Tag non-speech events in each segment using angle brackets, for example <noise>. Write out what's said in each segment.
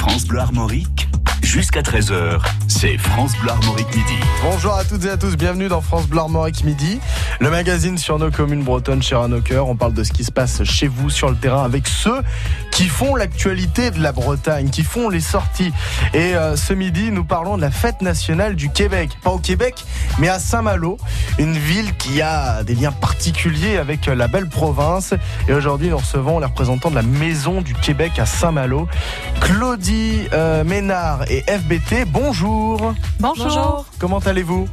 France Bleu Armorique, jusqu'à 13h, c'est France Bleu Armorique Midi. Bonjour à toutes et à tous, bienvenue dans France Bleu Armorique Midi, le magazine sur nos communes bretonnes, chères à. On parle de ce qui se passe chez vous sur le terrain avec ceux qui font l'actualité de la Bretagne, qui font les sorties. Et euh, ce midi, nous parlons de la fête nationale du Québec. Pas au Québec, mais à Saint-Malo, une ville qui a des liens particuliers avec la belle province. Et aujourd'hui, nous recevons les représentants de la Maison du Québec à Saint-Malo, Claudie euh, Ménard et FBT. Bonjour. Bonjour. Comment allez-vous?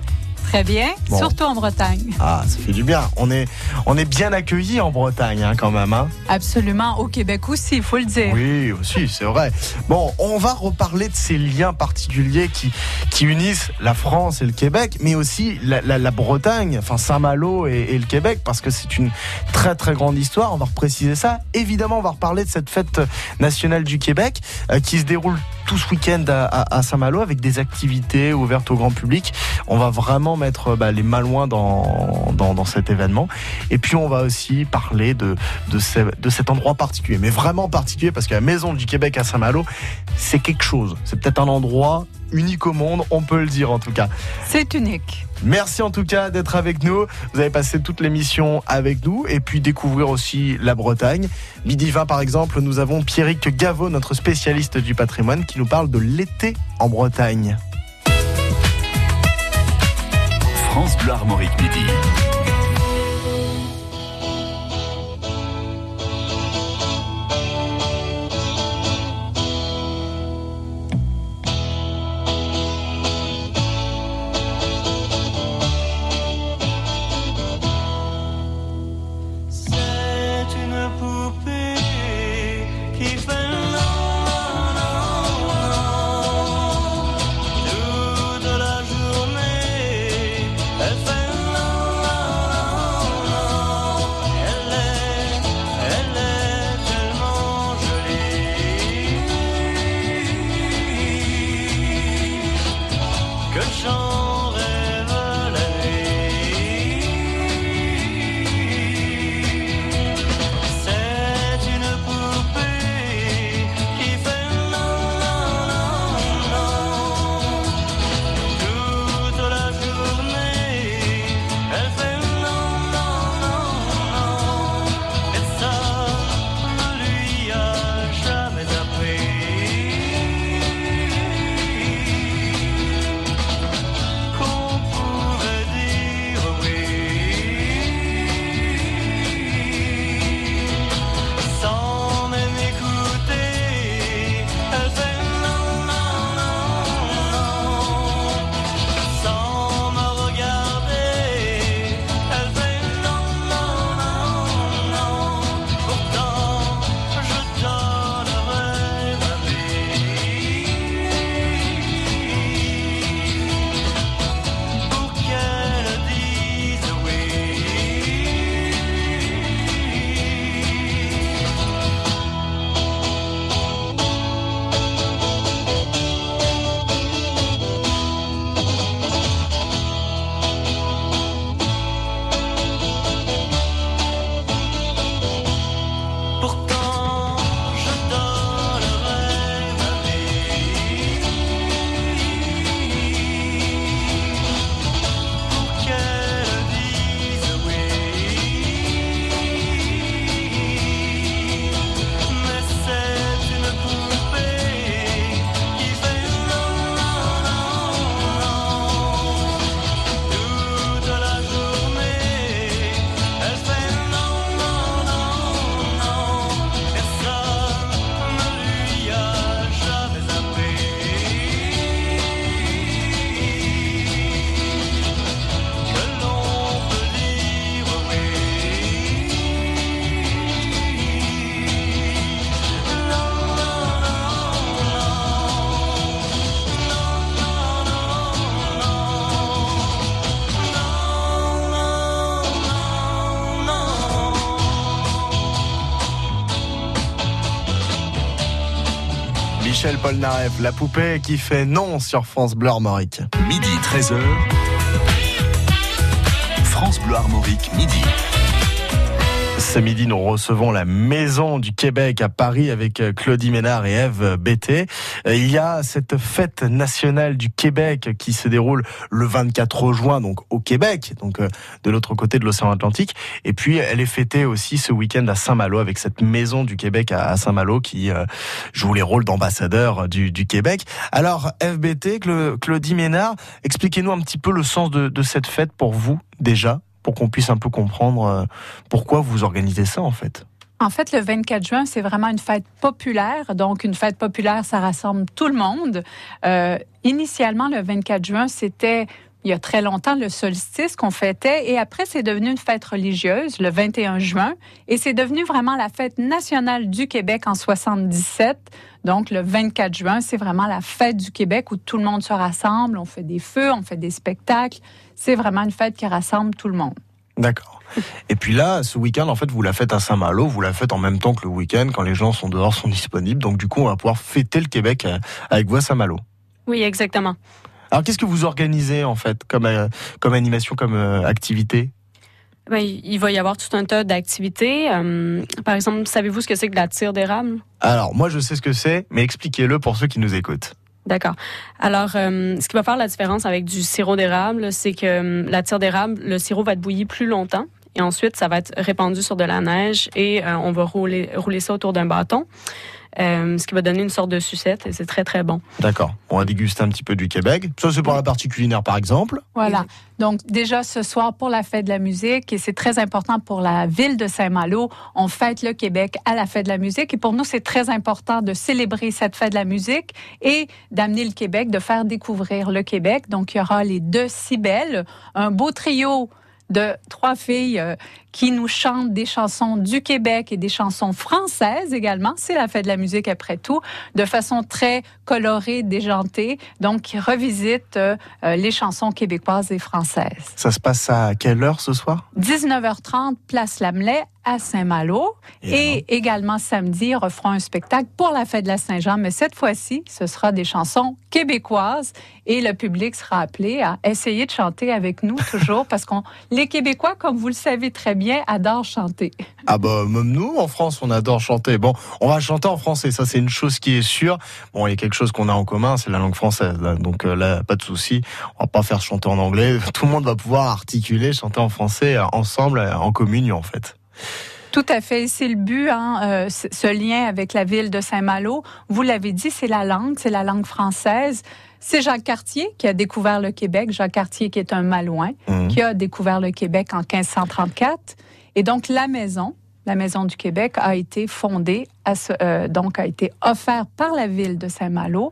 Très bien, Bon. surtout en Bretagne. Ah, ça fait du bien. On est, on est bien accueillis en Bretagne, hein, quand même. Hein. Absolument, au Québec aussi, il faut le dire. Oui, aussi, c'est vrai. Bon, on va reparler de ces liens particuliers qui, qui unissent la France et le Québec, mais aussi la, la- la Bretagne, enfin Saint-Malo et, et le Québec, parce que c'est une très très grande histoire. On va repréciser ça. Évidemment, on va reparler de cette fête nationale du Québec euh, qui se déroule tout ce week-end à, Saint-Malo avec des activités ouvertes au grand public. On va vraiment mettre bah, les Malouins dans, dans, cet événement. Et puis on va aussi parler de, de cet endroit particulier, mais vraiment particulier parce que la Maison du Québec à Saint-Malo, c'est quelque chose. C'est peut-être un endroit unique au monde, on peut le dire en tout cas. C'est unique. Merci en tout cas d'être avec nous. Vous avez passé toute l'émission avec nous et puis découvrir aussi la Bretagne. Midi 20 par exemple, nous avons Pierrick Gaveau, notre spécialiste du patrimoine, qui nous parle de l'été en Bretagne. France Bleu Armorique Midi. Michel Polnareff, la poupée qui fait non sur France Bleu Armorique. Midi 13h. France Bleu Armorique Midi. Ce midi, nous recevons la Maison du Québec à Paris avec euh, Claudie Ménard et Eve Bété. Euh, Il y a cette fête nationale du Québec qui se déroule le 24 juin, donc au Québec, donc euh, de l'autre côté de l'océan Atlantique. Et puis, elle est fêtée aussi ce week-end à Saint-Malo avec cette Maison du Québec à Saint-Malo qui joue les rôles d'ambassadeur du, Québec. Alors, FBT, Cla- Claudie Ménard, expliquez-nous un petit peu le sens de cette fête pour vous, déjà, pour qu'on puisse un peu comprendre euh, pourquoi vous organisez ça, en fait. En fait, le 24 juin, c'est vraiment une fête populaire. Donc, une fête populaire, ça rassemble tout le monde. Euh, initialement, le 24 juin, c'était il y a très longtemps le solstice qu'on fêtait et après c'est devenu une fête religieuse le 21 juin et c'est devenu vraiment la fête nationale du Québec en 77. Donc le 24 juin, c'est vraiment la fête du Québec où tout le monde se rassemble, on fait des feux, on fait des spectacles. C'est vraiment une fête qui rassemble tout le monde. D'accord. Et puis là, ce week-end, en fait, vous la faites à Saint-Malo, vous la faites en même temps que le week-end, quand les gens sont dehors, sont disponibles. Donc, du coup, on va pouvoir fêter le Québec euh, avec vous à Saint-Malo. Oui, exactement. Alors, qu'est-ce que vous organisez, en fait, comme, euh, comme animation, comme euh, activité? Ben, il va y avoir tout un tas d'activités. Euh, par exemple, savez-vous ce que c'est que la tire d'érable? Alors, moi, je sais ce que c'est, mais expliquez-le pour ceux qui nous écoutent. D'accord. Alors, euh, ce qui va faire la différence avec du sirop d'érable, c'est que euh, la tire d'érable, le sirop va être bouilli plus longtemps. Et ensuite, ça va être répandu sur de la neige et on va rouler, rouler ça autour d'un bâton, euh, ce qui va donner une sorte de sucette et c'est très, très bon. D'accord. On va déguster un petit peu du Québec. Ça, c'est pour la partie culinaire, par exemple. Voilà. Donc déjà ce soir pour la fête de la musique et c'est très important pour la ville de Saint-Malo, on fête le Québec à la fête de la musique et pour nous c'est très important de célébrer cette fête de la musique et d'amener le Québec, de faire découvrir le Québec. Donc il y aura les deux si belles, un beau trio de trois filles euh, qui nous chantent des chansons du Québec et des chansons françaises également. C'est la fête de la musique après tout, de façon très colorée, déjantée, donc qui revisite euh, euh, les chansons québécoises et françaises. Ça se passe à quelle heure ce soir? 19h30, place Lamelais à Saint-Malo. Et Et, également samedi, on refera un spectacle pour la fête de la Saint-Jean, mais cette fois-ci, ce sera des chansons québécoises et le public sera appelé à essayer de chanter avec nous toujours <laughs> parce qu'on les Québécois, comme vous le savez très bien, adorent chanter. Ah bah même nous en France on adore chanter. Bon, on va chanter en français, ça c'est une chose qui est sûre. Bon, il y a quelque chose qu'on a en commun, c'est la langue française. Donc euh, là, pas de souci. On va pas faire chanter en anglais. <laughs> Tout le monde va pouvoir articuler, chanter en français euh, ensemble, euh, en communion en fait. Tout à fait, c'est le but, hein, euh, ce lien avec la ville de Saint-Malo. Vous l'avez dit, c'est la langue, c'est la langue française. C'est Jacques Cartier qui a découvert le Québec. Jacques Cartier qui est un Malouin, Mhm. qui a découvert le Québec en 1534. Et donc la maison, la maison du Québec, a été fondée, à ce- euh, donc a été offerte par la ville de Saint-Malo,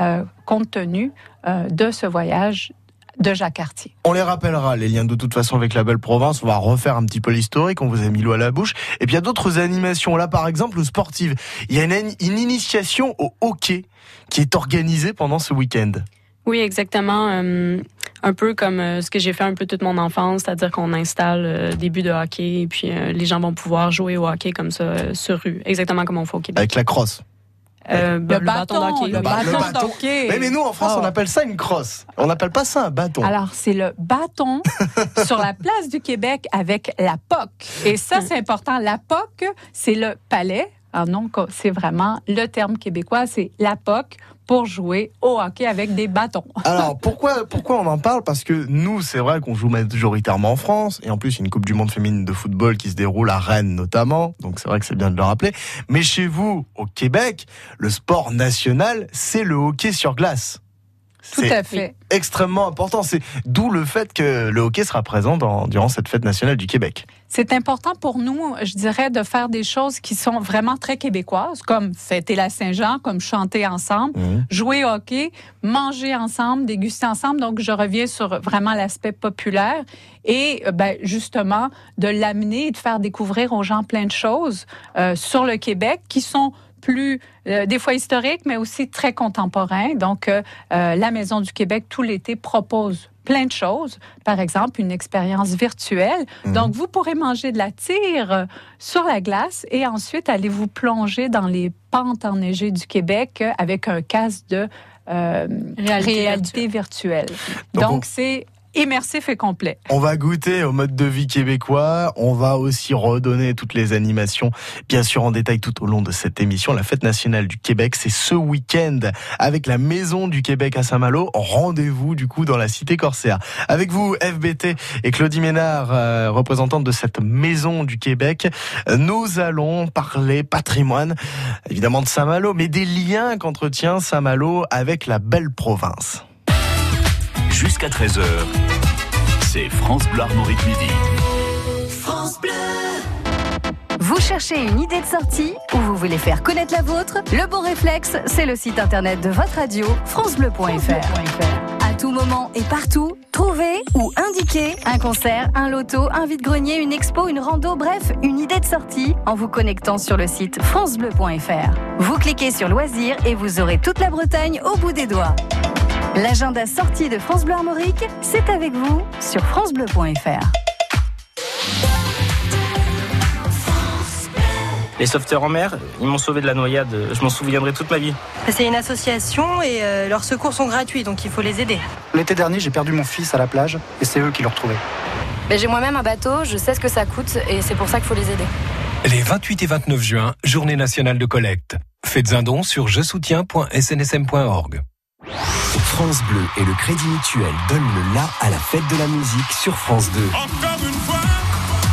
euh, compte tenu euh, de ce voyage de Jacques Cartier. On les rappellera, les liens de toute façon avec la belle province. On va refaire un petit peu l'historique. On vous a mis l'eau à la bouche. Et puis il y a d'autres animations. Là, par exemple, sportives. Il y a une, une initiation au hockey qui est organisée pendant ce week-end. Oui, exactement. euh, un peu comme euh, ce que j'ai fait un peu toute mon enfance, c'est-à-dire qu'on installe euh, des buts de hockey et puis euh, les gens vont pouvoir jouer au hockey comme ça euh, sur rue, exactement comme on fait au Québec. Avec la crosse. Euh, ben, Le bâton, le bâton bâton. d'hockey. Mais, mais nous, en France, Oh. on appelle ça une crosse. On n'appelle pas ça un bâton. Alors, c'est le bâton <laughs> sur la place du Québec avec la POC. Et ça, c'est important. La POC, c'est le palais. Alors non, c'est vraiment le terme québécois, c'est la POC pour jouer au hockey avec des bâtons. <laughs> Alors pourquoi pourquoi on en parle? Parce que nous, c'est vrai qu'on joue majoritairement en France, et en plus il y a une Coupe du Monde féminine de football qui se déroule à Rennes notamment, donc c'est vrai que c'est bien de le rappeler. Mais chez vous, au Québec, le sport national, c'est le hockey sur glace. Tout C'est à fait. extrêmement important. C'est d'où le fait que le hockey sera présent dans- durant cette fête nationale du Québec. C'est important pour nous, je dirais, de faire des choses qui sont vraiment très québécoises, comme fêter la Saint-Jean, comme chanter ensemble, jouer au hockey, manger ensemble, déguster ensemble. Donc, je reviens sur vraiment l'aspect populaire et euh, ben, justement de l'amener et de faire découvrir aux gens plein de choses euh, sur le Québec qui sont plus euh, des fois historiques, mais aussi très contemporains. Donc, euh, euh, la Maison du Québec tout l'été propose plein de choses. Par exemple, une expérience virtuelle. Mhm. Donc, vous pourrez manger de la tire sur la glace et ensuite aller vous plonger dans les pentes enneigées du Québec avec un casque de euh, Réalité réalité, virtuelle. Donc, Donc, c'est immersif et complet. On va goûter au mode de vie québécois. On va aussi redonner toutes les animations, bien sûr en détail tout au long de cette émission. La fête nationale du Québec, c'est ce week-end avec la Maison du Québec à Saint-Malo. Rendez-vous du coup dans la cité corsaire. Avec vous, FBT et Claudie Ménard, euh, représentante de cette Maison du Québec, nous allons parler patrimoine, évidemment de Saint-Malo, mais des liens qu'entretient Saint-Malo avec la belle province. Jusqu'à 13h, c'est France Bleu Armorique Midi. Vous cherchez une idée de sortie ou vous voulez faire connaître la vôtre? Le bon réflexe, c'est le site internet de votre radio, francebleu.fr. À tout moment et partout, trouvez ou indiquez un concert, un loto, un vide-grenier, une expo, une rando, bref, une idée de sortie en vous connectant sur le site francebleu.fr. Vous cliquez sur loisirs et vous aurez toute la Bretagne au bout des doigts. L'agenda sortie de France Bleu Armorique, c'est avec vous sur francebleu.fr. Les sauveteurs en mer, ils m'ont sauvé de la noyade. Je m'en souviendrai toute ma vie. C'est une association et euh, leurs secours sont gratuits, donc il faut les aider. L'été dernier, j'ai perdu mon fils à la plage et c'est eux qui l'ont retrouvé. Mais j'ai moi-même un bateau, je sais ce que ça coûte et c'est pour ça qu'il faut les aider. Les 28 et 29 juin, journée nationale de collecte. Faites un don sur je soutiens.snsm.org. France Bleu et le Crédit Mutuel donnent le la à la fête de la musique sur France 2.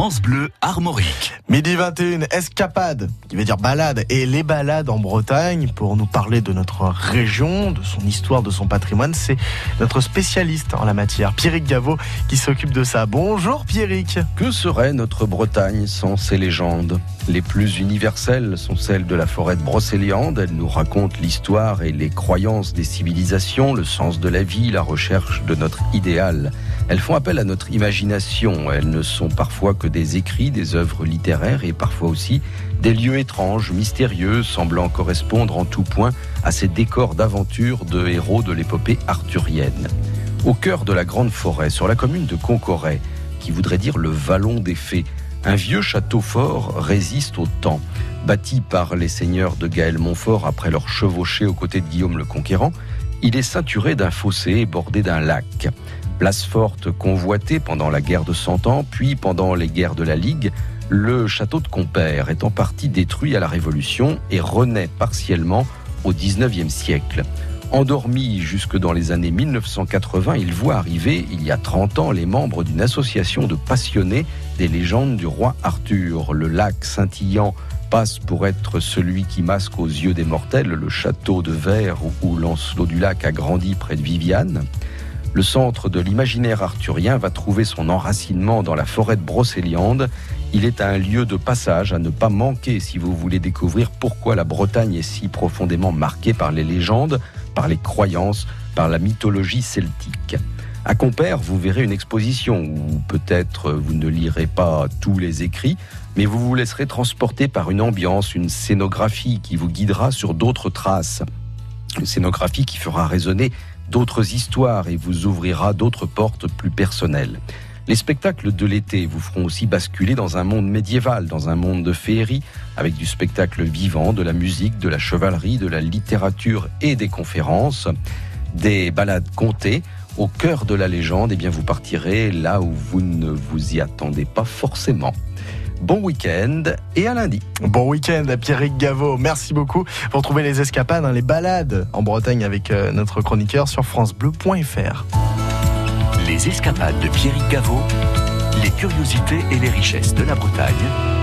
France Bleu Armorique. Midi 21, escapade, qui veut dire balade, et les balades en Bretagne, pour nous parler de notre région, de son histoire, de son patrimoine, c'est notre spécialiste en la matière, Pierrick Gaveau, qui s'occupe de ça. Bonjour Pierrick. Que serait notre Bretagne sans ses légendes? Les plus universelles sont celles de la forêt de Brocéliande. Elles nous racontent l'histoire et les croyances des civilisations, le sens de la vie, la recherche de notre idéal. Elles font appel à notre imagination. Elles ne sont parfois que des écrits, des œuvres littéraires et parfois aussi des lieux étranges, mystérieux, semblant correspondre en tout point à ces décors d'aventure de héros de l'épopée arthurienne. Au cœur de la grande forêt, sur la commune de Concoret, qui voudrait dire le vallon des fées, un vieux château fort résiste au temps. Bâti par les seigneurs de Gaël Montfort après leur chevauché aux côtés de Guillaume le Conquérant, il est ceinturé d'un fossé et bordé d'un lac. Place forte convoitée pendant la guerre de Cent Ans, puis pendant les guerres de la Ligue, le château de Compère est en partie détruit à la Révolution et renaît partiellement au XIXe siècle. Endormi jusque dans les années 1980, il voit arriver, il y a 30 ans, les membres d'une association de passionnés des légendes du roi Arthur. Le lac scintillant passe pour être celui qui masque aux yeux des mortels le château de verre où Lancelot du Lac a grandi près de Viviane. Le centre de l'imaginaire arthurien va trouver son enracinement dans la forêt de Brocéliande. Il est un lieu de passage à ne pas manquer si vous voulez découvrir pourquoi la Bretagne est si profondément marquée par les légendes, par les croyances, par la mythologie celtique. À Compère, vous verrez une exposition où peut-être vous ne lirez pas tous les écrits, mais vous vous laisserez transporter par une ambiance, une scénographie qui vous guidera sur d'autres traces. Une scénographie qui fera résonner d'autres histoires et vous ouvrira d'autres portes plus personnelles. Les spectacles de l'été vous feront aussi basculer dans un monde médiéval, dans un monde de féerie, avec du spectacle vivant, de la musique, de la chevalerie, de la littérature et des conférences, des balades contées. Au cœur de la légende, et bien vous partirez là où vous ne vous y attendez pas forcément. Bon week-end et à lundi. Bon week-end à Pierrick Gaveau. Merci beaucoup. Vous retrouvez les escapades, hein, les balades en Bretagne avec euh, notre chroniqueur sur francebleu.fr. Les escapades de Pierrick Gaveau, les curiosités et les richesses de la Bretagne,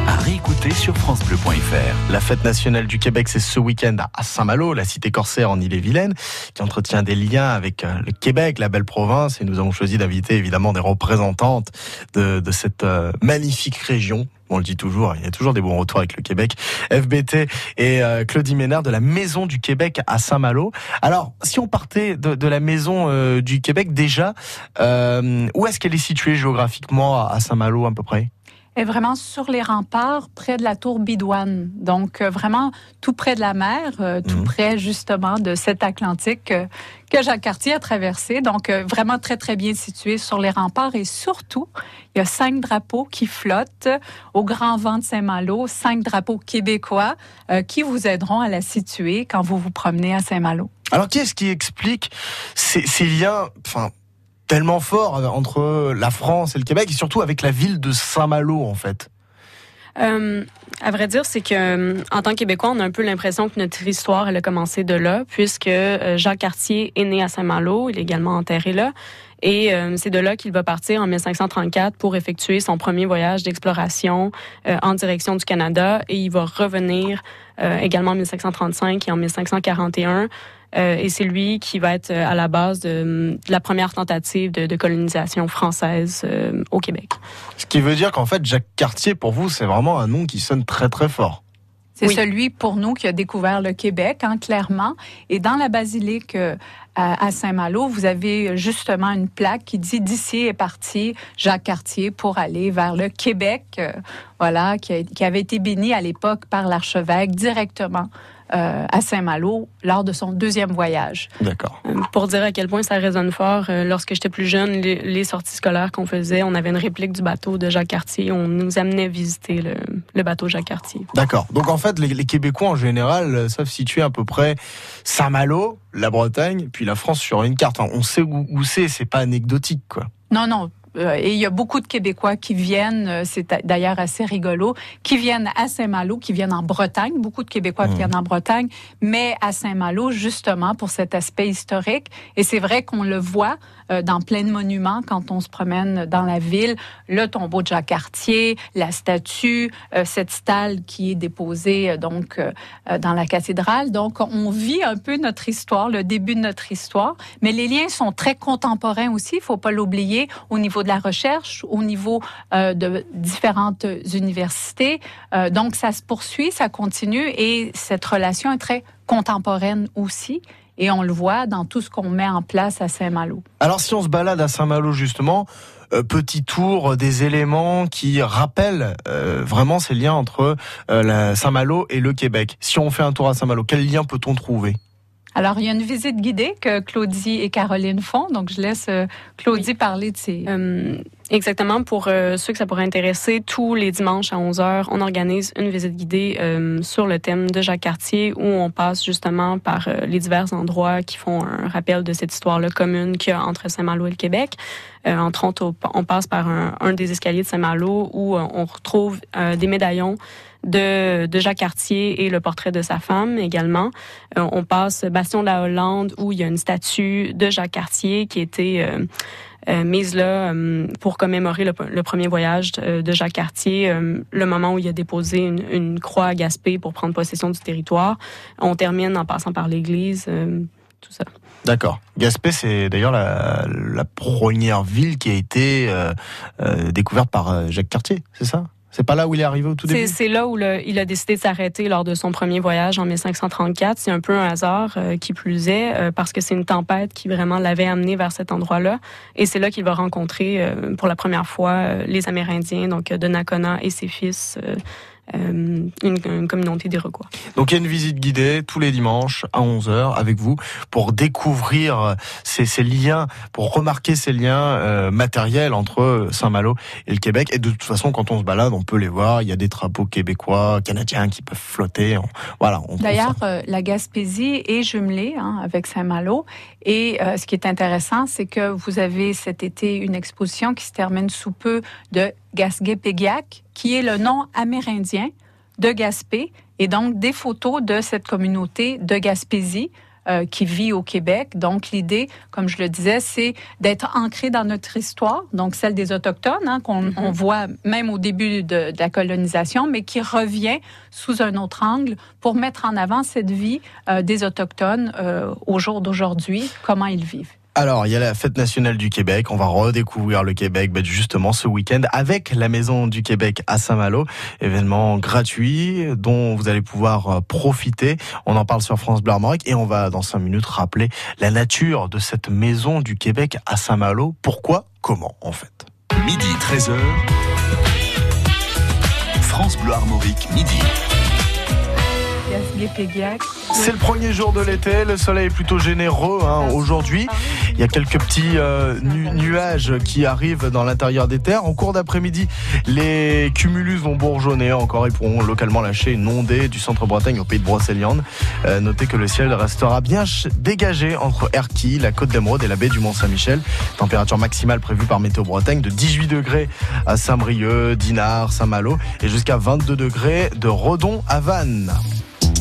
à réécouter sur francebleu.fr. La fête nationale du Québec, c'est ce week-end à Saint-Malo, la cité corsaire en Ille-et-Vilaine, qui entretient des liens avec euh, le Québec, la belle province, et nous avons choisi d'inviter évidemment des représentantes de, de cette euh, magnifique région On le dit toujours, il y a toujours des bons retours avec le Québec. FBT et euh, Claudie Ménard de la Maison du Québec à Saint-Malo. Alors, si on partait de, la Maison euh, du Québec, déjà, euh, où est-ce qu'elle est située géographiquement à Saint-Malo à peu près? Est vraiment sur les remparts, près de la tour Bidouane. Donc, euh, vraiment tout près de la mer, euh, tout près justement de cet Atlantique euh, que Jacques Cartier a traversé. Donc, vraiment très, très bien situé sur les remparts. Et surtout, il y a cinq drapeaux qui flottent au grand vent de Saint-Malo, cinq drapeaux québécois qui vous aideront à la situer quand vous vous promenez à Saint-Malo. Alors, qu'est-ce qui explique ces, ces liens, enfin, tellement forts entre la France et le Québec, et surtout avec la ville de Saint-Malo, en fait Euh, à vrai dire, c'est que euh, en tant que Québécois, on a un peu l'impression que notre histoire elle a commencé de là, puisque euh, Jacques Cartier est né à Saint-Malo, il est également enterré là. Et euh, c'est de là qu'il va partir en 1534 pour effectuer son premier voyage d'exploration euh, en direction du Canada. Et il va revenir euh, également en 1535 et en 1541. Euh, et c'est lui qui va être à la base de, de la première tentative de, de colonisation française euh, au Québec. Ce qui veut dire qu'en fait, Jacques Cartier, pour vous, c'est vraiment un nom qui sonne très très fort. C'est celui pour nous qui a découvert le Québec, hein, clairement. Et dans la basilique euh, à, à Saint-Malo, vous avez justement une plaque qui dit d'ici est parti Jacques Cartier pour aller vers le Québec, euh, voilà, qui, a- qui avait été béni à l'époque par l'archevêque directement euh, à Saint-Malo lors de son deuxième voyage. D'accord. Euh, Pour dire à quel point ça résonne fort, euh, lorsque j'étais plus jeune, les, les sorties scolaires qu'on faisait, on avait une réplique du bateau de Jacques Cartier. On nous amenait visiter le, le bateau Jacques Cartier. D'accord. Donc en fait, les, les Québécois en général euh, savent situer à peu près Saint-Malo, la Bretagne, puis la France sur une carte. Enfin, on sait où, où c'est, c'est pas anecdotique, quoi. Non, non. Euh, et il y a beaucoup de Québécois qui viennent, euh, c'est d'ailleurs assez rigolo, qui viennent à Saint-Malo, qui viennent en Bretagne. Beaucoup de Québécois qui viennent en Bretagne, mais à Saint-Malo, justement, pour cet aspect historique. Et c'est vrai qu'on le voit euh, dans plein de monuments quand on se promène dans la ville. Le tombeau de Jacques Cartier, la statue, euh, cette stalle qui est déposée euh, donc dans la cathédrale. Donc, on vit un peu notre histoire, le début de notre histoire. Mais les liens sont très contemporains aussi, il faut pas l'oublier, au niveau de la recherche, au niveau de différentes universités. Donc, ça se poursuit, ça continue et cette relation est très contemporaine aussi. Et on le voit dans tout ce qu'on met en place à Saint-Malo. Alors si on se balade à Saint-Malo justement, euh, petit tour des éléments qui rappellent euh, vraiment ces liens entre euh, Saint-Malo et le Québec. Si on fait un tour à Saint-Malo, quel lien peut-on trouver? Alors, il y a une visite guidée que Claudie et Caroline font. Donc, je laisse Claudie parler de ces... Exactement. Pour euh, ceux que ça pourrait intéresser, tous les dimanches à 11h, on organise une visite guidée euh, sur le thème de Jacques Cartier où on passe justement par euh, les divers endroits qui font un rappel de cette histoire-là commune qu'il y a entre Saint-Malo et le Québec. Euh, entre autres, on- passe par un, un des escaliers de Saint-Malo où on retrouve des médaillons de, Jacques Cartier et le portrait de sa femme également. Euh, on passe Bastion de la Hollande où il y a une statue de Jacques Cartier qui était euh, euh, mise là euh, pour commémorer le, premier voyage de, Jacques Cartier, le moment où il a déposé une, croix à Gaspé pour prendre possession du territoire. On termine en passant par l'église, tout ça. D'accord. Gaspé, c'est d'ailleurs la, première ville qui a été découverte par Jacques Cartier, c'est ça? C'est pas là où il est arrivé au tout début? C'est là où il a décidé de s'arrêter lors de son premier voyage en 1534. C'est un peu un hasard euh, qui plus est, euh, parce que c'est une tempête qui vraiment l'avait amené vers cet endroit-là. Et c'est là qu'il va rencontrer euh, pour la première fois les Amérindiens, donc Donnacona et ses fils, une, une communauté d'Iroquois. Donc il y a une visite guidée tous les dimanches à 11h avec vous pour découvrir ces, ces liens, pour remarquer ces liens euh, matériels entre Saint-Malo et le Québec. Et de toute façon, quand on se balade, on peut les voir. Il y a des drapeaux québécois, canadiens qui peuvent flotter. On- voilà. D'ailleurs, euh, la Gaspésie est jumelée hein, avec Saint-Malo. Et euh, ce qui est intéressant, c'est que vous avez cet été une exposition qui se termine sous peu de Gasgé-Péguiac, qui est le nom amérindien de Gaspé, et donc des photos de cette communauté de Gaspésie euh, qui vit au Québec. Donc l'idée, comme je le disais, c'est d'être ancré dans notre histoire, donc celle des Autochtones, hein, qu'on on voit même au début de, de la colonisation, mais qui revient sous un autre angle pour mettre en avant cette vie euh, des Autochtones euh, au jour d'aujourd'hui, comment ils vivent. Alors, il y a la fête nationale du Québec. On va redécouvrir le Québec bah, justement ce week-end avec la Maison du Québec à Saint-Malo. Événement gratuit dont vous allez pouvoir euh, profiter. On en parle sur France Bleu Armorique et on va dans cinq minutes rappeler la nature de cette Maison du Québec à Saint-Malo. Pourquoi? Comment en fait? Midi 13h. France Bleu Armorique, midi. C'est le premier jour de l'été, le soleil est plutôt généreux hein, aujourd'hui. Il y a quelques petits euh, nu- nuages qui arrivent dans l'intérieur des terres. En cours d'après-midi, les cumulus vont bourgeonner encore et pourront localement lâcher une ondée du centre-Bretagne au pays de Brocéliande. Euh, notez que le ciel restera bien dégagé entre Erquy, la côte d'Emeraude et la baie du Mont-Saint-Michel. Température maximale prévue par Météo Bretagne de 18 degrés à Saint-Brieuc, Dinard, Saint-Malo et jusqu'à 22 degrés de Redon à Vannes.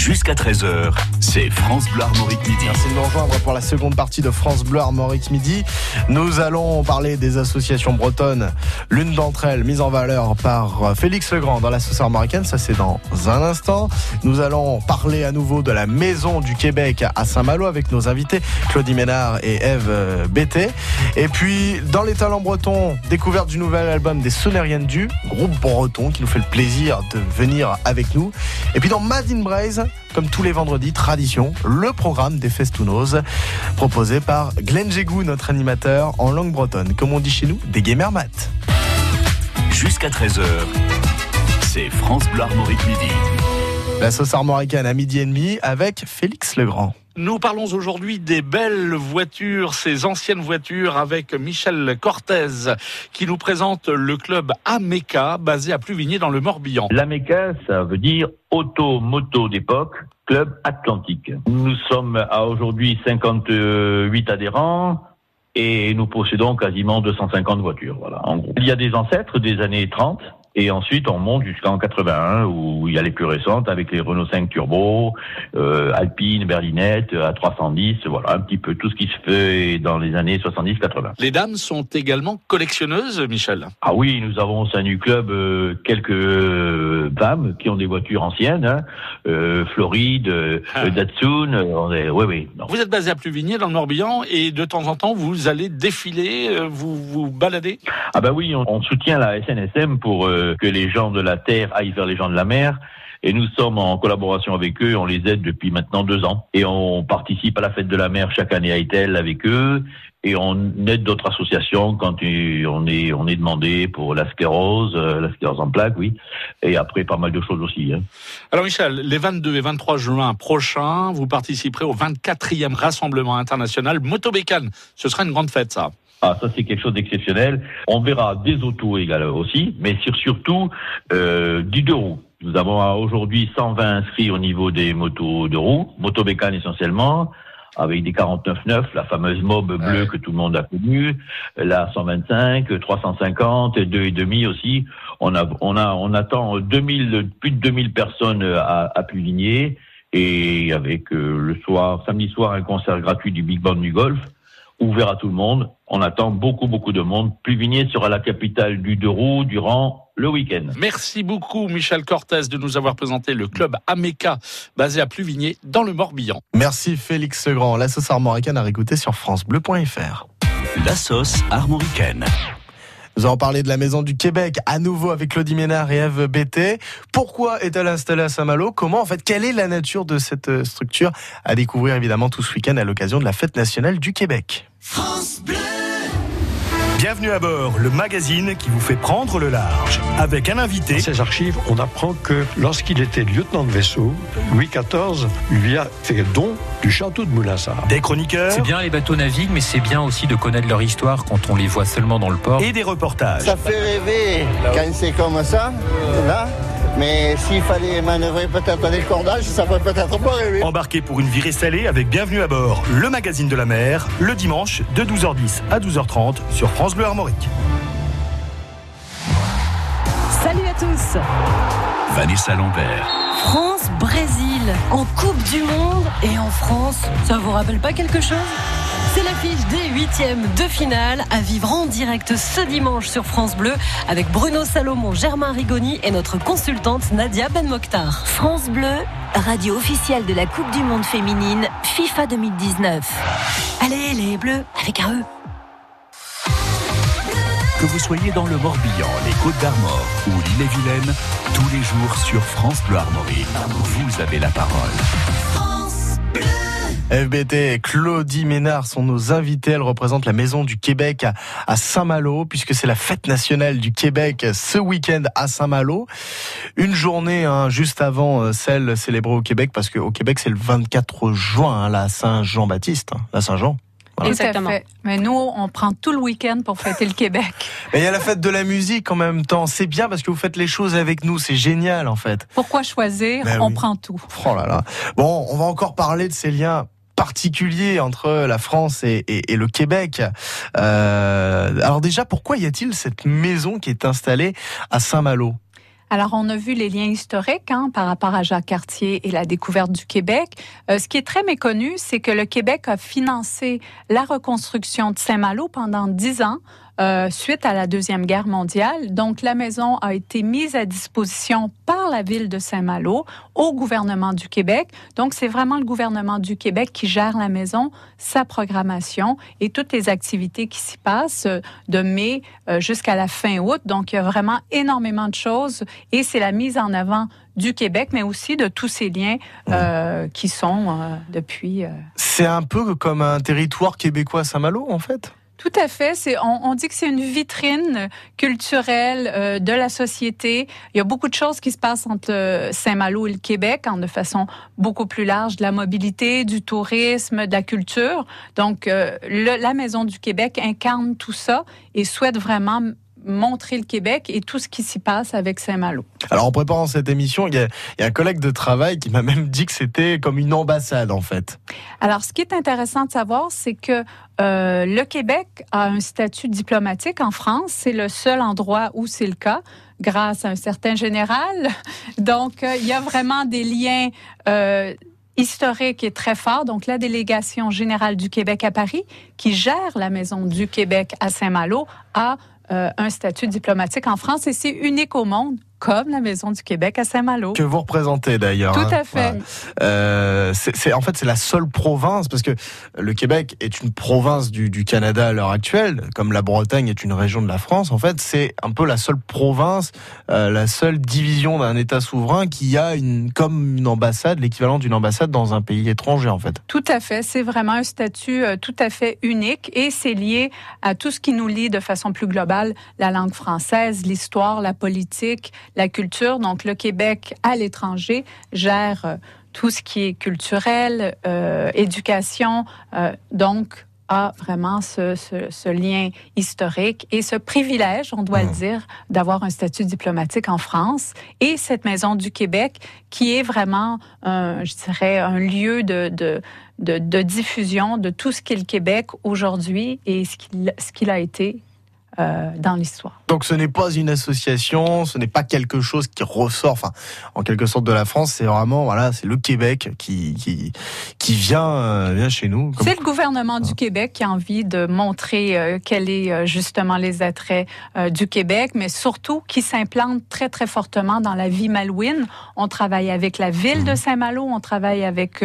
jusqu'à 13h, c'est France Bleu Armorique midi. Merci de nous rejoindre pour la seconde partie de France Bleu Armorique Midi. Nous allons parler des associations bretonnes. L'une d'entre elles mise en valeur par Félix Legrand dans la sauce armoricaine. Ça, c'est dans un instant. Nous allons parler à nouveau de la Maison du Québec à Saint-Malo avec nos invités Claudie Ménard et Eve euh, Bété. Et puis, dans les talents bretons, découverte du nouvel album des Sonériennes du groupe breton qui nous fait le plaisir de venir avec nous. Et puis, dans Mad in Braise, comme tous les vendredis, tradition, le programme des Festounos, proposé par Glenn Jégou, notre animateur en langue bretonne. Comme on dit chez nous, des gamers mat. Jusqu'à 13h, c'est France Bleu Armorique midi. La sauce armoricaine à midi et demi avec Félix Legrand. Nous parlons aujourd'hui des belles voitures, ces anciennes voitures, avec Michel Cortez, qui nous présente le club Ameca, basé à Pluvigné dans le Morbihan. L'AMECA, ça veut dire Auto-Moto d'époque, Club Atlantique. Nous sommes à aujourd'hui 58 adhérents et nous possédons quasiment 250 voitures. Voilà. Il y a des ancêtres des années 30 et ensuite on monte jusqu'en 81 où il y a les plus récentes avec les Renault 5 Turbo, euh, Alpine, Berlinette, A310, voilà un petit peu tout ce qui se fait dans les années 70-80. Les dames sont également collectionneuses, Michel. Ah oui, nous avons au sein du club euh, quelques euh, femmes qui ont des voitures anciennes, hein, euh, Floride, Ah. Datsun, est, oui, oui. non. Vous êtes basé à Pluvigné dans le Morbihan et de temps en temps vous allez défiler, vous vous baladez? Ah bah oui, on, on soutient la SNSM pour euh, que les gens de la terre aillent vers les gens de la mer. Et nous sommes en collaboration avec eux, on les aide depuis maintenant deux ans. Et on participe à la fête de la mer chaque année à Etel avec eux. Et on aide d'autres associations quand on est, on est demandé pour la sclérose, euh, la sclérose en plaques, oui. Et après, pas mal de choses aussi. Hein. Alors Michel, les 22 et 23 juin prochains, vous participerez au 24e rassemblement international Motobécane. Ce sera une grande fête, ça. Ah, ça c'est quelque chose d'exceptionnel. On verra des autos également aussi, mais sur, surtout euh, du deux roues. Nous avons aujourd'hui 120 inscrits au niveau des motos de roues, motobécane essentiellement, avec des 49.9, la fameuse mob bleue que tout le monde a connue, la 125, 350, deux et demi aussi. On a, on a, on attend 2000, plus de 2000 personnes à, à et avec euh, le soir, samedi soir, un concert gratuit du Big Band du Golf ouvert à tout le monde. On attend beaucoup, beaucoup de monde. Pluvigné sera la capitale du deux roues durant le week-end. Merci beaucoup Michel Cortez de nous avoir présenté le club Ameca basé à Pluvigné dans le Morbihan. Merci Félix Legrand. La sauce armoricaine à réécouter sur francebleu.fr. La sauce armoricaine. Nous allons parler de la Maison du Québec à nouveau avec Claudie Ménard et Eve Bété. Pourquoi est-elle installée à Saint-Malo? Comment, en fait, quelle est la nature de cette euh, structure? À découvrir évidemment tout ce week-end à l'occasion de la Fête nationale du Québec. Bienvenue à bord, le magazine qui vous fait prendre le large. Avec un invité. Dans ces archives, on apprend que lorsqu'il était lieutenant de vaisseau, Louis XIV lui a fait don du château de Moulinsart. Des chroniqueurs. C'est bien les bateaux naviguent, mais c'est bien aussi de connaître leur histoire quand on les voit seulement dans le port. Et des reportages. Ça fait rêver quand c'est comme ça, là. Mais s'il fallait manœuvrer peut-être des cordages, ça ferait peut-être pas rêver. Embarqué pour une virée salée avec Bienvenue à bord, le magazine de la mer, le dimanche de 12h10 à 12h30 sur France Bleu Armorique. Salut à tous Vanessa Lambert. France-Brésil en Coupe du Monde et en France. Ça vous rappelle pas quelque chose? C'est l'affiche des huitièmes de finale à vivre en direct ce dimanche sur France Bleu avec Bruno Salomon, Germain Rigoni et notre consultante Nadia Ben Mokhtar. France Bleu, radio officielle de la Coupe du Monde féminine FIFA 2019. Allez les Bleus avec un E. Que vous soyez dans le Morbihan, les Côtes d'Armor ou l'île-et-Vilaine, tous les jours sur France Bleu Armorique, vous avez la parole. FBT et Claudie Ménard sont nos invités. Elles représentent la Maison du Québec à, Saint-Malo, puisque c'est la fête nationale du Québec ce week-end à Saint-Malo. Une journée hein, juste avant euh, celle célébrée au Québec, parce qu'au Québec c'est le 24 juin, hein, la Saint-Jean-Baptiste, hein, la Saint-Jean. Voilà. Tout à fait. Mais nous, on prend tout le week-end pour fêter le Québec. <laughs> Et il y a la fête de la musique en même temps. C'est bien parce que vous faites les choses avec nous. C'est génial en fait. Pourquoi choisir? Ben On oui. prend tout. Oh là là. Bon, on va encore parler de ces liens particuliers entre la France et le Québec. Euh, alors déjà, pourquoi y a-t-il cette maison qui est installée à Saint-Malo? Alors, on a vu les liens historiques hein, par rapport à Jacques Cartier et la découverte du Québec. Euh, ce qui est très méconnu, c'est que le Québec a financé la reconstruction de Saint-Malo pendant dix ans. Euh, suite à la Deuxième Guerre mondiale. Donc, la maison a été mise à disposition par la ville de Saint-Malo au gouvernement du Québec. Donc, c'est vraiment le gouvernement du Québec qui gère la maison, sa programmation et toutes les activités qui s'y passent euh, de mai euh, jusqu'à la fin août. Donc, il y a vraiment énormément de choses et c'est la mise en avant du Québec, mais aussi de tous ces liens qui sont depuis... C'est un peu comme un territoire québécois Saint-Malo en fait Tout à fait. On, dit que c'est une vitrine culturelle euh, de la société. Il y a beaucoup de choses qui se passent entre euh, Saint-Malo et le Québec, en de façon beaucoup plus large, de la mobilité, du tourisme, de la culture. Donc, euh, la Maison du Québec incarne tout ça et souhaite vraiment montrer le Québec et tout ce qui s'y passe avec Saint-Malo. Alors en préparant cette émission, il y, a, il y a un collègue de travail qui m'a <laughs> même dit que c'était comme une ambassade en fait. Alors, ce qui est intéressant de savoir, c'est que euh, le Québec a un statut diplomatique en France. C'est le seul endroit où c'est le cas, grâce à un certain général. <laughs> Donc, euh, il y a vraiment des liens euh, historiques et très forts. Donc, la délégation générale du Québec à Paris, qui gère la Maison du Québec à Saint-Malo, a un statut diplomatique en France et c'est unique au monde, comme la Maison du Québec à Saint-Malo. Que vous représentez d'ailleurs. Tout hein. à fait. Voilà. Euh, c'est, en fait, c'est la seule province, parce que le Québec est une province du, du Canada à l'heure actuelle, comme la Bretagne est une région de la France. En fait, c'est un peu la seule province, euh, la seule division d'un État souverain qui a une, comme une ambassade, l'équivalent d'une ambassade dans un pays étranger, en fait. Tout à fait. C'est vraiment un statut euh, tout à fait unique et c'est lié à tout ce qui nous lie de façon plus globale, la langue française, l'histoire, la politique, la culture. Donc, le Québec à l'étranger gère euh, tout ce qui est culturel, euh, éducation. euh, donc, a vraiment ce, ce- ce lien historique et ce privilège, on doit le dire, d'avoir un statut diplomatique en France et cette maison du Québec qui est vraiment, un, je dirais, un lieu de, de, de, de diffusion de tout ce qu'est le Québec aujourd'hui et ce qu'il ce qu'il a été euh, dans l'histoire. Donc ce n'est pas une association, ce n'est pas quelque chose qui ressort, enfin, en quelque sorte de la France, c'est vraiment, voilà, c'est le Québec qui, qui, qui vient, euh, vient chez nous. C'est le gouvernement du Québec qui a envie de montrer euh, quels est justement les attraits du Québec, mais surtout qui s'implante très très fortement dans la vie malouine. On travaille avec la ville de Saint-Malo, on travaille avec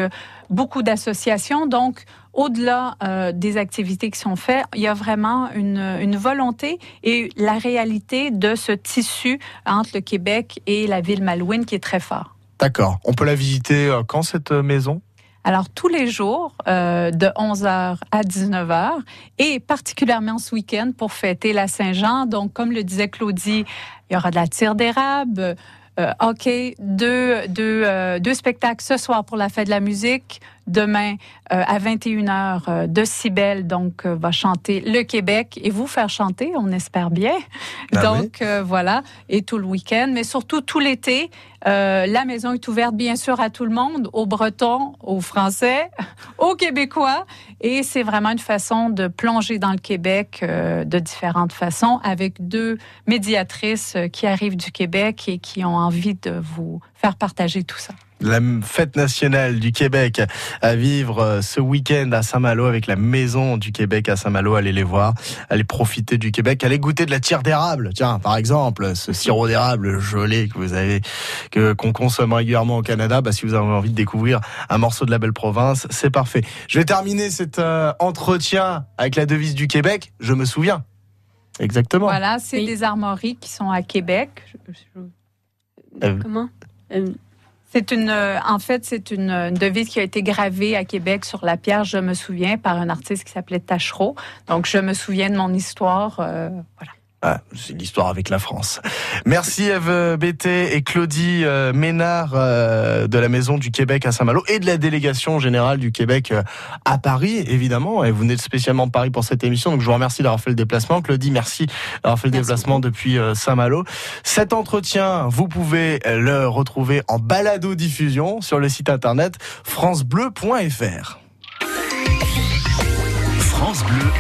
beaucoup d'associations, donc au-delà euh, des activités qui sont faites, il y a vraiment une, une volonté et la réalité de ce tissu entre le Québec et la ville malouine qui est très fort. D'accord. On peut la visiter euh, quand cette euh, maison? Alors, tous les jours, euh, de 11h à 19h, et particulièrement ce week-end pour fêter la Saint-Jean. Donc, comme le disait Claudie, il y aura de la tire d'érable, euh, hockey, deux, deux, euh, deux spectacles ce soir pour la fête de la musique. Demain, euh, à 21h, euh, de Cybelle, donc, euh, va chanter le Québec et vous faire chanter, on espère bien. Ah donc, euh, voilà, et tout le week-end, mais surtout tout l'été. Euh, la maison est ouverte, bien sûr, à tout le monde, aux Bretons, aux Français, <laughs> aux Québécois. Et c'est vraiment une façon de plonger dans le Québec de différentes façons avec deux médiatrices qui arrivent du Québec et qui ont envie de vous faire partager tout ça. La fête nationale du Québec à vivre euh, ce week-end à Saint-Malo avec la maison du Québec à Saint-Malo. Allez les voir, allez profiter du Québec, allez goûter de la tire d'érable. Tiens, par exemple, ce sirop d'érable gelé que vous avez, que qu'on consomme régulièrement au Canada. Bah, si vous avez envie de découvrir un morceau de la belle province, c'est parfait. Je vais terminer cet euh, entretien avec la devise du Québec. Je me souviens. Exactement. Voilà, c'est des armoiries qui sont à Québec. Euh, Comment? C'est une, euh, en fait, c'est une, une devise qui a été gravée à Québec sur la pierre. Je me souviens par un artiste qui s'appelait Tachereau. Donc, je me souviens de mon histoire. euh, voilà. Ah, c'est l'histoire avec la France. Merci Eve Bété et Claudie euh, Ménard euh, de la Maison du Québec à Saint-Malo et de la délégation générale du Québec euh, à Paris, évidemment. Et vous venez spécialement de Paris pour cette émission, donc je vous remercie d'avoir fait le déplacement. Claudie, merci d'avoir fait le déplacement depuis euh, Saint-Malo. Cet entretien, vous pouvez le retrouver en balado-diffusion sur le site internet francebleu.fr. France Bleu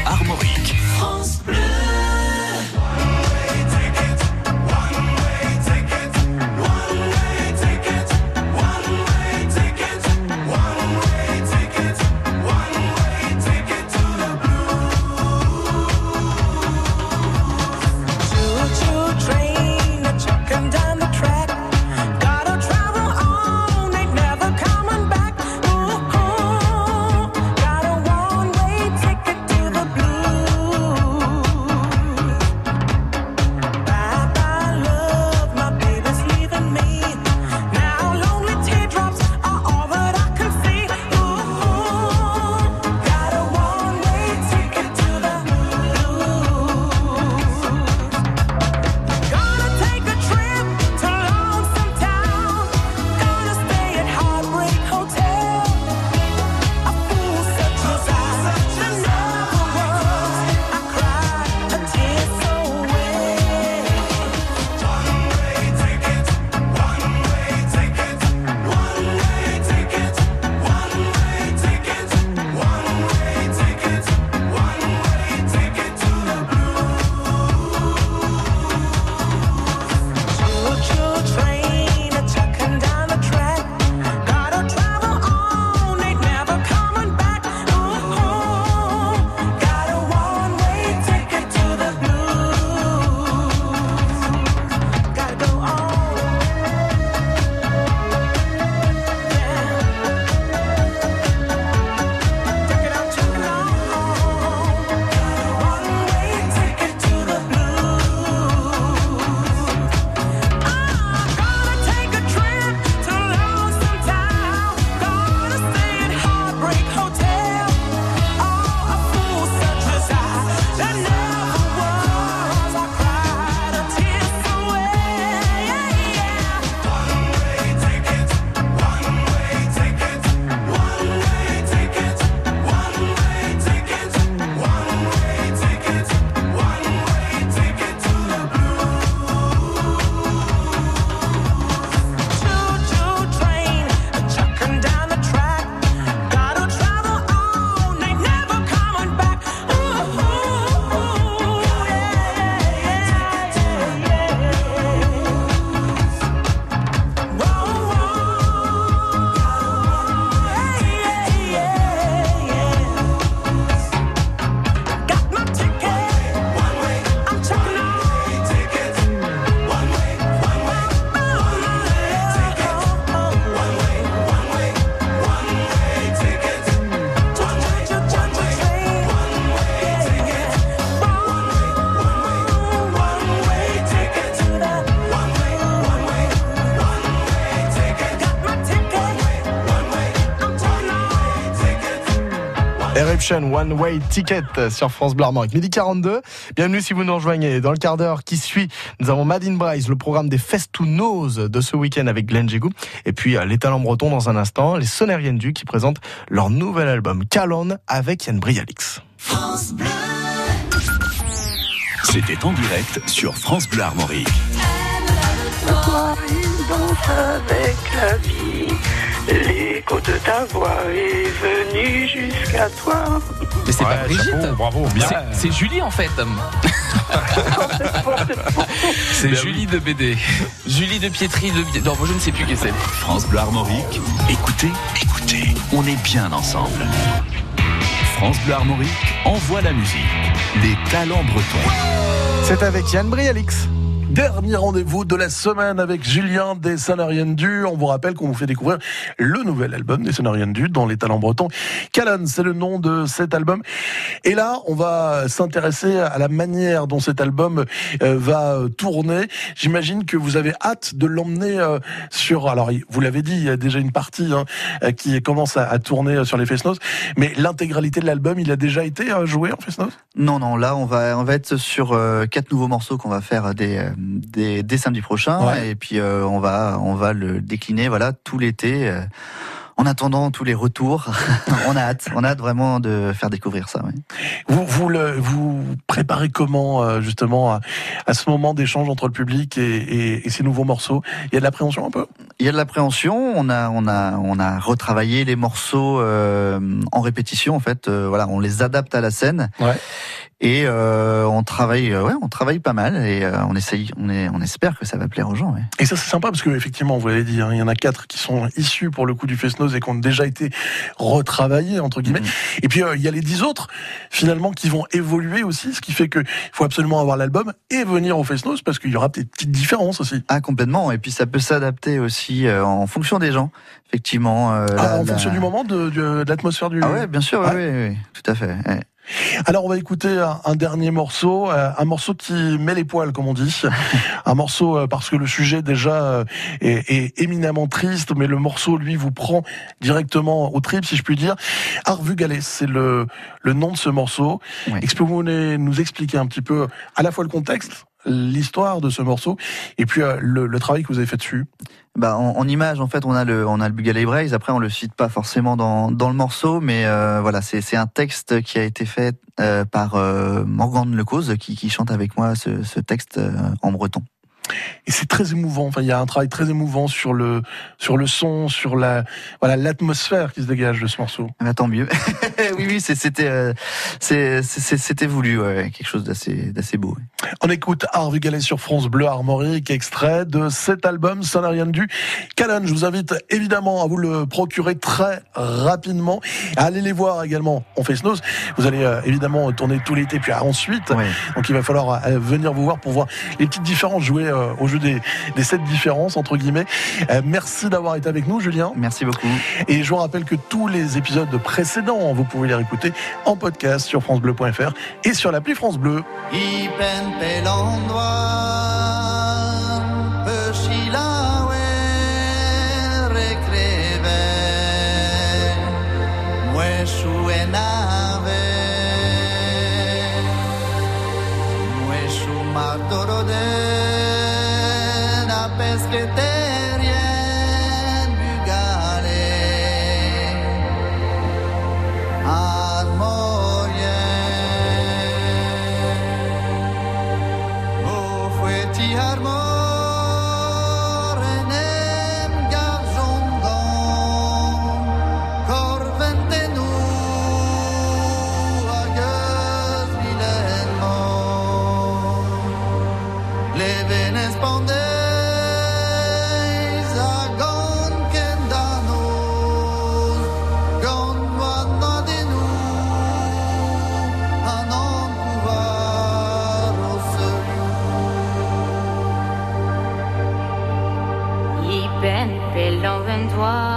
One Way Ticket sur France Bleu Armorique. Midi 42. Bienvenue si vous nous rejoignez. Dans le quart d'heure qui suit, nous avons Madine Bryce, le programme des Festounos de ce week-end avec Glenn Jégou. Et puis, euh, les talents bretons dans un instant, les Sonériennes du qui présentent leur nouvel album Calonne avec Yann Brialix. France Bleu. C'était en direct sur France Bleu Armorique. Danse avec la vie. L'écho de ta voix est venu jusqu'à toi. Mais c'est pas Brigitte. bravo, bien. C'est- C'est Julie en fait. <laughs> c'est Julie de BD. Julie de Pietri de. Non, moi, je ne sais plus qui c'est. France Bleu Armorique, écoutez, écoutez, on est bien ensemble. France Bleu Armorique envoie la musique. Les talents bretons. C'est avec Yann Brialix. Dernier rendez-vous de la semaine avec Julien des Sonariennes Du. On vous rappelle qu'on vous fait découvrir le nouvel album des Sonariennes Du dans les talents bretons. Calonne, c'est le nom de cet album. Et là, on va s'intéresser à la manière dont cet album euh, va euh, tourner. J'imagine que vous avez hâte de l'emmener euh, sur. Alors, vous l'avez dit, il y a déjà une partie hein, qui commence à, tourner sur les Fesnos, mais l'intégralité de l'album, il a déjà été joué en Fesnos? Non, non, là on va on va être sur quatre nouveaux morceaux qu'on va faire euh, dès, dès samedi prochain Ouais. et puis euh, on va on va le décliner voilà tout l'été. euh, en attendant tous les retours, <laughs> on a hâte, on a hâte vraiment de faire découvrir ça. oui. Vous, vous, le, vous préparez comment euh, justement à, à ce moment d'échange entre le public et, et- et ces nouveaux morceaux? Il y a de l'appréhension un peu? Il y a de l'appréhension. On a, on a, on a retravaillé les morceaux euh, en répétition. En fait, Euh, voilà, on les adapte à la scène. Et euh, on travaille, euh, ouais, on travaille pas mal et euh, on essaye, on, est, on espère que ça va plaire aux gens. ouais. Et ça c'est sympa parce que effectivement, vous l'avez dit, hein, il y en a quatre qui sont issus pour le coup du Fesnos et qui ont déjà été retravaillés entre guillemets. Et puis euh, il y a les dix autres finalement qui vont évoluer aussi, ce qui fait que il faut absolument avoir l'album et venir au Fesnos parce qu'il y aura des petites différences aussi. Ah complètement. Et puis ça peut s'adapter aussi euh, en fonction des gens. Effectivement. euh, Ah, la- en la- fonction du moment, de, du- de l'atmosphère du. Ah ouais, bien sûr. Ouais. Oui, oui, oui, tout à fait. ouais. Alors on va écouter un, un dernier morceau, euh, un morceau qui met les poils comme on dit, <laughs> un morceau euh, parce que le sujet déjà euh, est, est éminemment triste, mais le morceau lui vous prend directement au trip si je puis dire. Arvu Galès, c'est le, le nom de ce morceau. Est-ce que vous voulez nous expliquer un petit peu à la fois le contexte, l'histoire de ce morceau et puis euh, le, le travail que vous avez fait dessus Bah, en, en image, en fait, on a le, on a le Bugalay Braise. Après, on le cite pas forcément dans, dans le morceau, mais euh, voilà, c'est, c'est un texte qui a été fait euh, par euh, Morgane Lecause, qui, qui chante avec moi ce, ce texte euh, en breton. Et c'est très émouvant. Enfin, il y a un travail très émouvant sur le sur le son, sur la voilà l'atmosphère qui se dégage de ce morceau. Ah bah, tant mieux. <laughs> oui, oui, c'était, euh, c'était voulu, ouais, quelque chose d'assez, d'assez beau. ouais. On écoute Harvey Gallet sur France Bleu Armorique, extrait de cet album, Ça n'a rien du. Calonne, je vous invite évidemment à vous le procurer très rapidement. À aller les voir également en Fesnos. Vous allez euh, évidemment tourner tout l'été, puis ensuite. Donc il va falloir euh, venir vous voir pour voir les petites différences, jouer euh, au jeu des, des sept différences, entre guillemets. Euh, merci d'avoir été avec nous, Julien. Merci beaucoup. Et je vous rappelle que tous les épisodes précédents, vous pouvez les réécouter en podcast sur FranceBleu.fr et sur l'appli France Bleu. Na pesketerien and why.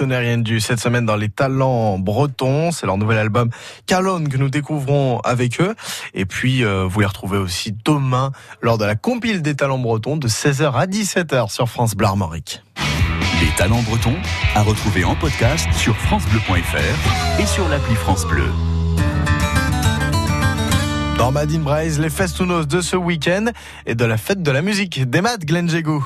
Sonériennes du cette semaine dans les talents bretons, c'est leur nouvel album Calonne que nous découvrons avec eux. Et puis euh, vous les retrouvez aussi demain lors de la compile des talents bretons de 16h à 17h sur France Bleu Armorique. Les talents bretons à retrouver en podcast sur francebleu.fr et sur l'appli France Bleu. Dans Madine Braise, les festounos de ce week-end et de la fête de la musique. Des maths, Glenn Jégou.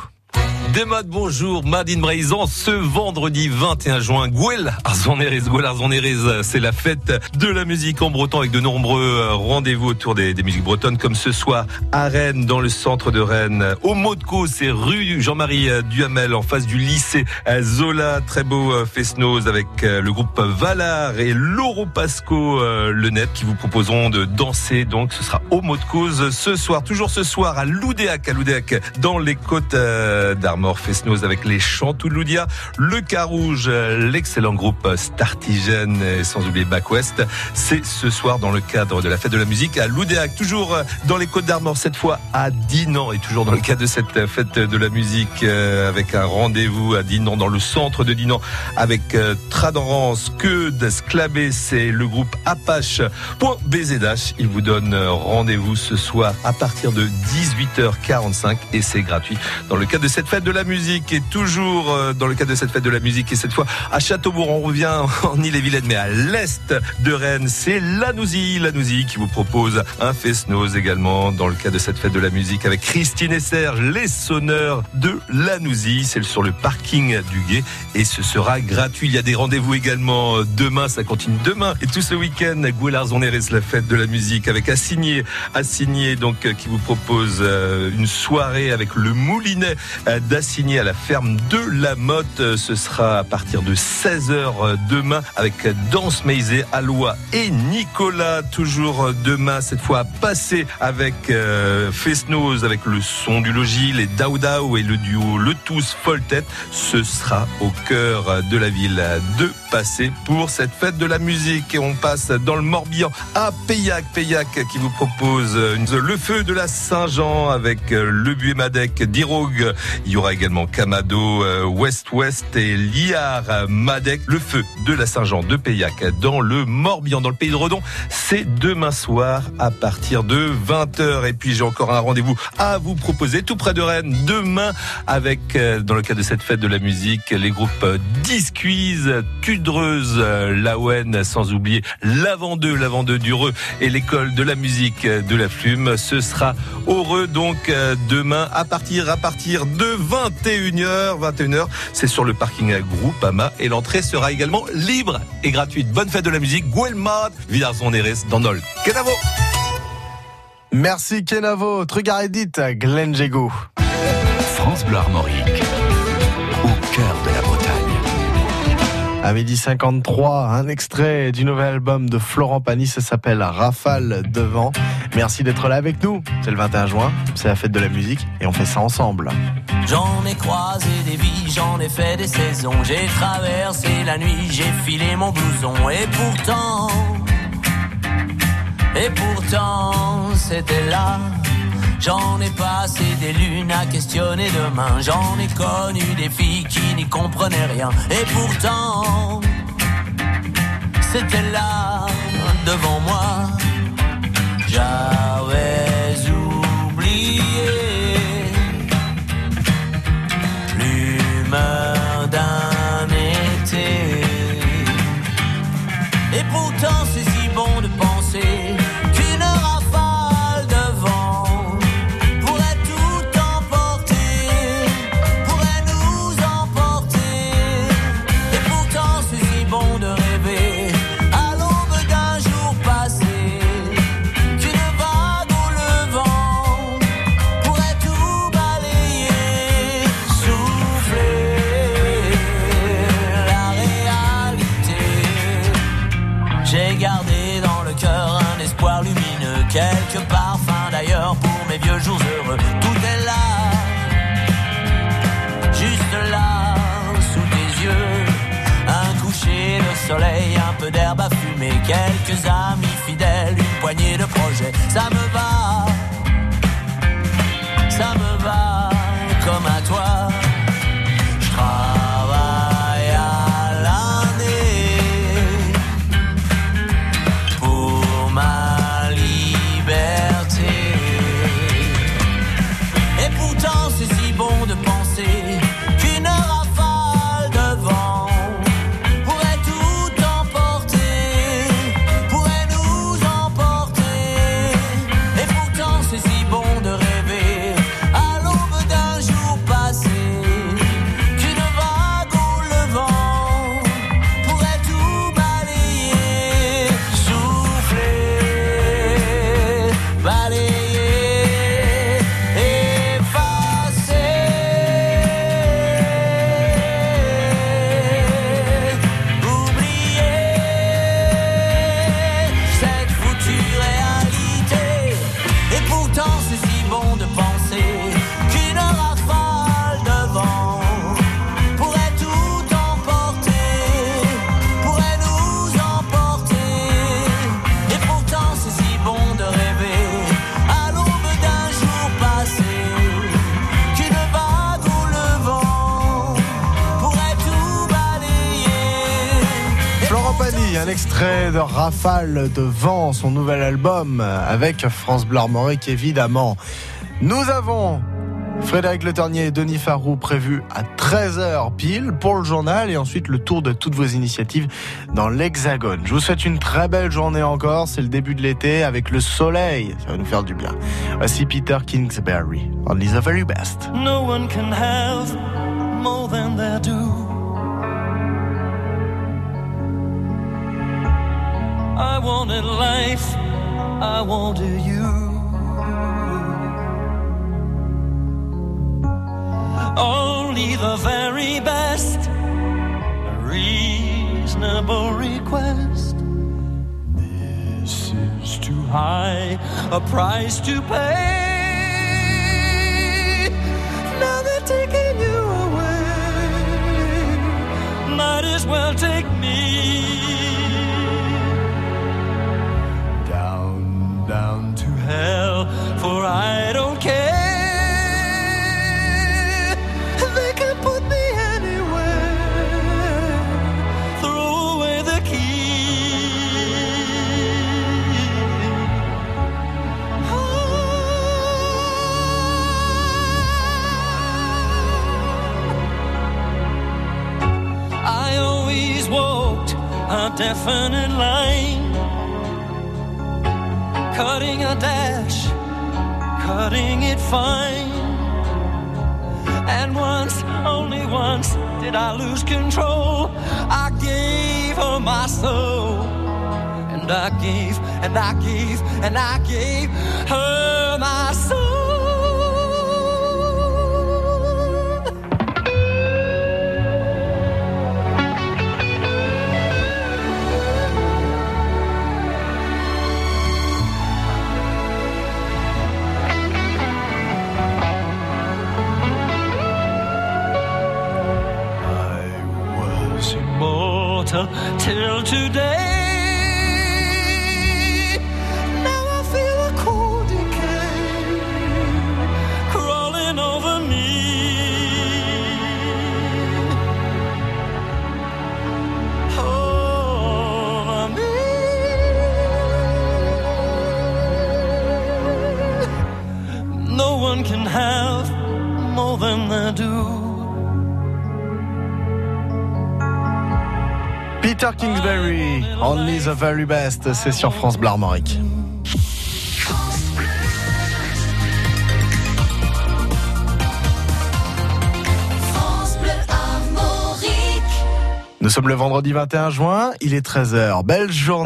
Desmat, bonjour, Madine Braizan, ce vendredi 21 juin, Gouel Arzonerez, Gouel Arzonerez, c'est la fête de la musique en breton avec de nombreux euh, rendez-vous autour des, musiques bretonnes, comme ce soir à Rennes, dans le centre de Rennes. Au Modco, c'est rue Jean-Marie euh, Duhamel, en face du lycée euh, Zola, très beau fest-noz avec le groupe Valar et Lauro Pasco Le Net qui vous proposeront de danser, donc ce sera au Modco ce soir, toujours ce soir à Loudéac, à Loudéac, dans les côtes euh, d'Armor Fesnoz avec les Chantous de Loudia, le Carouge, l'excellent groupe Startigène et sans oublier Back West. C'est ce soir dans le cadre de la fête de la musique à Loudéac, toujours dans les côtes d'Armor, cette fois à Dinan et toujours dans le cadre de cette fête de la musique euh, avec un rendez-vous à Dinan, dans le centre de Dinan avec euh, Tradorance, que d'Esclabé, c'est le groupe Apache.bzh. Il vous donne rendez-vous ce soir à partir de 18h45 et c'est gratuit dans le cadre de cette fête de la musique et toujours euh, dans le cadre de cette fête de la musique et cette fois à Châteaubourg. On revient <laughs> en Ille-et-Vilaine mais à l'est de Rennes. C'est Lanouzy, Lanouzy qui vous propose un fest-noz également dans le cadre de cette fête de la musique avec Christine et Serge, les sonneurs de Lanouzy. C'est sur le parking du Guet et ce sera gratuit. Il y a des rendez-vous également demain, ça continue demain et tout ce week-end à Gouelard-Zonéris, la fête de la musique avec Assigné, Assigné donc euh, qui vous propose euh, une soirée avec le moulinet euh, d'Assigné à la ferme de la Motte. Ce sera à partir de 16h demain avec Danse Meizé, Alois et Nicolas. Toujours demain, cette fois à passer avec euh, Fesnoz, avec le son du logis, les Daudao et le duo Le Tous Folle Tête. Ce sera au cœur de la ville de Passé pour cette fête de la musique. Et on passe dans le Morbihan à Payac. Payac qui vous propose le feu de la Saint-Jean avec euh, le Buémadec d'Irogue. Il y aura également Camado, euh, West West et Liard Madec. Le feu de la Saint-Jean de Payac dans le Morbihan, dans le pays de Redon. C'est demain soir à partir de 20h. Et puis j'ai encore un rendez-vous à vous proposer tout près de Rennes demain avec, euh, dans le cadre de cette fête de la musique, les groupes euh, Disquiz, Cudreuse, euh, Lawen, sans oublier Lavandeux, Lavandeux d'Ureux et l'école de la musique de la Flume. Ce sera heureux donc demain à partir à partir de 21h 21h c'est sur le parking à Groupama et l'entrée sera également libre et gratuite. Bonne fête de la musique, Guelmad, Villars-en-Hérès, dans Nol. Kenavo Merci Kenavo, Trugaredit, Glenn Jégou. France Bleu Armorique, À midi 53, un extrait du nouvel album de Florent Pagny, ça s'appelle Rafale de vent. Merci d'être là avec nous. C'est le 21 juin, c'est la fête de la musique et on fait ça ensemble. J'en ai croisé des vies, j'en ai fait des saisons. J'ai traversé la nuit, j'ai filé mon blouson. Et pourtant, et pourtant, c'était là. J'en ai passé des lunes à questionner demain. J'en ai connu des filles qui n'y comprenaient rien. Et pourtant, c'était là, devant moi. J'ai gardé dans le cœur un espoir lumineux, quelques parfums d'ailleurs pour mes vieux jours heureux. Tout est là, juste là, sous tes yeux. Un coucher de soleil, un peu d'herbe à fumer, quelques amis fidèles, une poignée de projets. Ça un extrait de Rafale de vent, son nouvel album avec France Bleu Armorique évidemment. Nous avons Frédéric Le Ternier et Denis Farou prévus à 13h pile pour le journal et ensuite le tour de toutes vos initiatives dans l'Hexagone. Je vous souhaite une très belle journée encore, c'est le début de l'été avec le soleil, ça va nous faire du bien. Voici Peter Kingsbury, Only the very best. No can have more than they do. I wanted life, I wanted you. Only the very best, a reasonable request. This is too high a price to pay. Now they're taking you away. Might as well take me hell, for I don't care. They can put me anywhere. Throw away the key. I always walked a definite line, cutting a dash, cutting it fine. And once, only once, did I lose control. I gave her my soul, and I gave, and I gave, and I gave her my soul. Till today. Now I feel a cold decay crawling over me. Oh, over me. No one can have more than they do. Peter Kingsbury, Only the Very Best, c'est sur France Bleu Armorique. Nous sommes le vendredi 21 juin, il est 13h. Belle journée.